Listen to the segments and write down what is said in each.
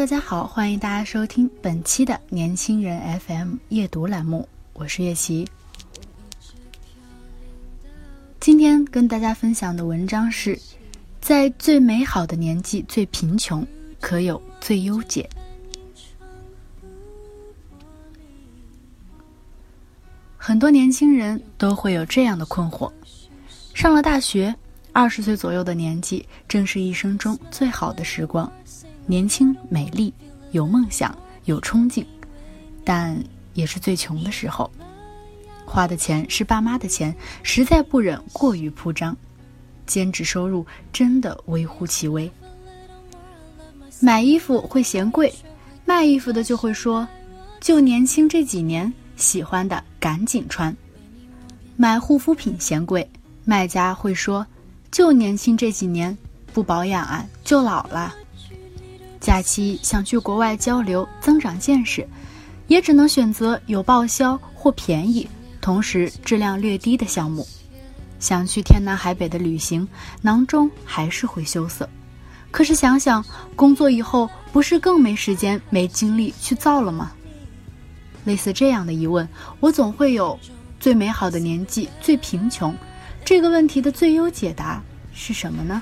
大家好，欢迎大家收听本期的年轻人 FM 夜读栏目，我是月琪。今天跟大家分享的文章是：在最美好的年纪最贫穷，可有最优解。很多年轻人都会有这样的困惑：上了大学，二十岁左右的年纪，正是一生中最好的时光。年轻、美丽、有梦想、有冲劲，但也是最穷的时候。花的钱是爸妈的钱，实在不忍过于铺张，兼职收入真的微乎其微。买衣服会嫌贵，卖衣服的就会说：“就年轻这几年，喜欢的赶紧穿。”买护肤品嫌贵，卖家会说：“就年轻这几年，不保养啊，就老了。”假期想去国外交流增长见识，也只能选择有报销或便宜，同时质量略低的项目。想去天南海北的旅行，囊中还是会羞涩。可是想想工作以后，不是更没时间、没精力去造了吗？类似这样的疑问，我总会有：最美好的年纪最贫穷，这个问题的最优解答是什么呢？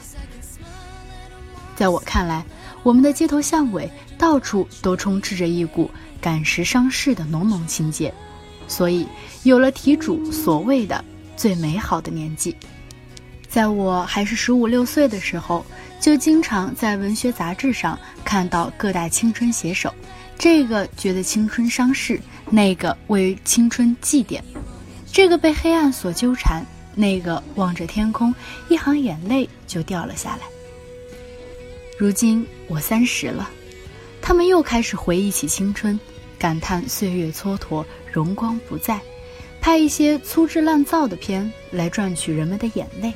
在我看来。我们的街头巷尾，到处都充斥着一股赶时尚式的浓浓情节，所以有了题主所谓的最美好的年纪。在我还是十五六岁的时候，就经常在文学杂志上看到各大青春写手，这个觉得青春伤逝，那个为青春祭奠，这个被黑暗所纠缠，那个望着天空，一行眼泪就掉了下来。如今我三十了，他们又开始回忆起青春，感叹岁月蹉跎，荣光不再，拍一些粗制滥造的片来赚取人们的眼泪。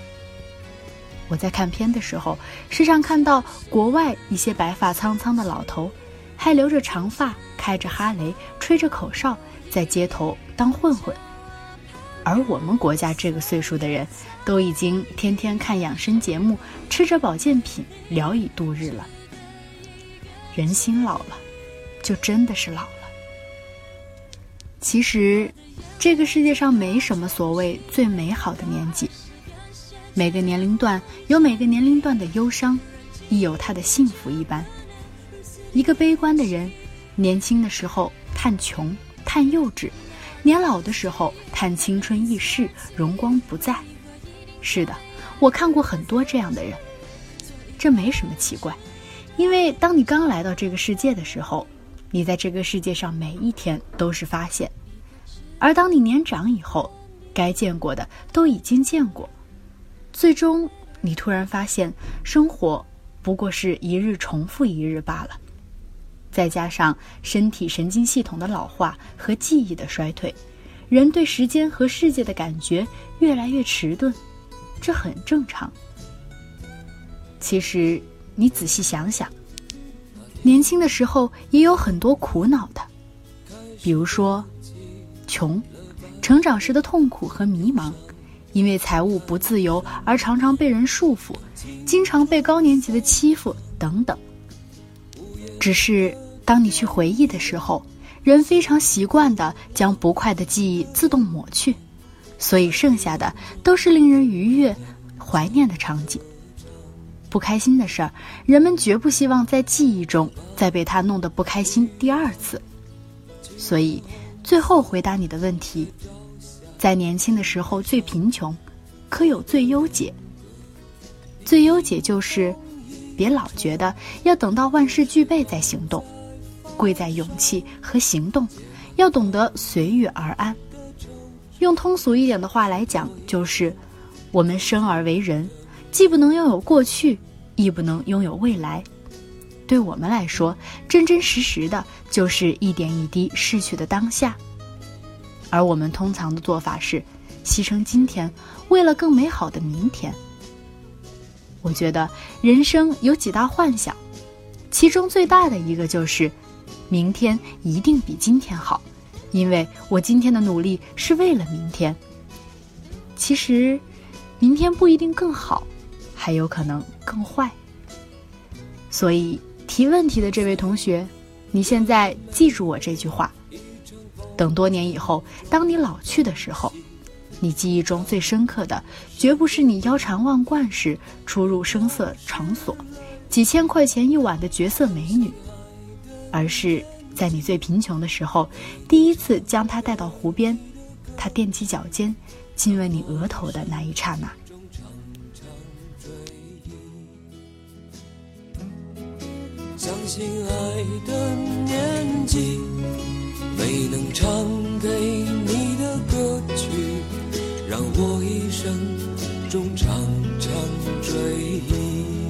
我在看片的时候，时常看到国外一些白发苍苍的老头，还留着长发，开着哈雷，吹着口哨，在街头当混混。而我们国家这个岁数的人，都已经天天看养生节目，吃着保健品，聊以度日了。人心老了，就真的是老了。其实，这个世界上没什么所谓最美好的年纪，每个年龄段有每个年龄段的忧伤，亦有他的幸福一般。一个悲观的人，年轻的时候叹穷，叹幼稚。年老的时候，叹青春易逝，荣光不再。是的，我看过很多这样的人，这没什么奇怪，因为当你刚来到这个世界的时候，你在这个世界上每一天都是发现；而当你年长以后，该见过的都已经见过，最终你突然发现，生活不过是一日重复一日罢了。再加上身体神经系统的老化和记忆的衰退，人对时间和世界的感觉越来越迟钝，这很正常。其实你仔细想想，年轻的时候也有很多苦恼的，比如说穷，成长时的痛苦和迷茫，因为财务不自由而常常被人束缚，经常被高年级的欺负等等。只是。当你去回忆的时候，人非常习惯的将不快的记忆自动抹去，所以剩下的都是令人愉悦、怀念的场景。不开心的事儿，人们绝不希望在记忆中再被他弄得不开心第二次。所以，最后回答你的问题：在年轻的时候最贫穷，可有最优解。最优解就是，别老觉得要等到万事俱备再行动，贵在勇气和行动，要懂得随遇而安。用通俗一点的话来讲，就是我们生而为人，既不能拥有过去，亦不能拥有未来。对我们来说，真真实实的就是一点一滴逝去的当下。而我们通常的做法是，牺牲今天，为了更美好的明天。我觉得人生有几大幻想，其中最大的一个就是，明天一定比今天好。因为我今天的努力是为了明天。其实，明天不一定更好，还有可能更坏。所以提问题的这位同学，你现在记住我这句话：等多年以后，当你老去的时候，你记忆中最深刻的，绝不是你腰缠万贯时出入声色场所，几千块钱一晚的绝色美女，而是。在你最贫穷的时候，第一次将他带到湖边，他踮起脚尖，亲吻你额头的那一刹那。相信爱的年纪，没能唱给你的歌曲，让我一生中常常追忆。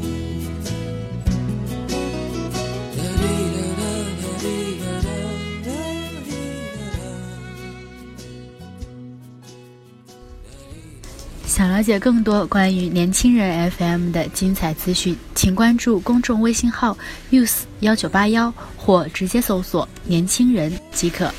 想了解更多关于年轻人 FM 的精彩资讯，请关注公众微信号 youth 幺九八幺，或直接搜索“年轻人”即可。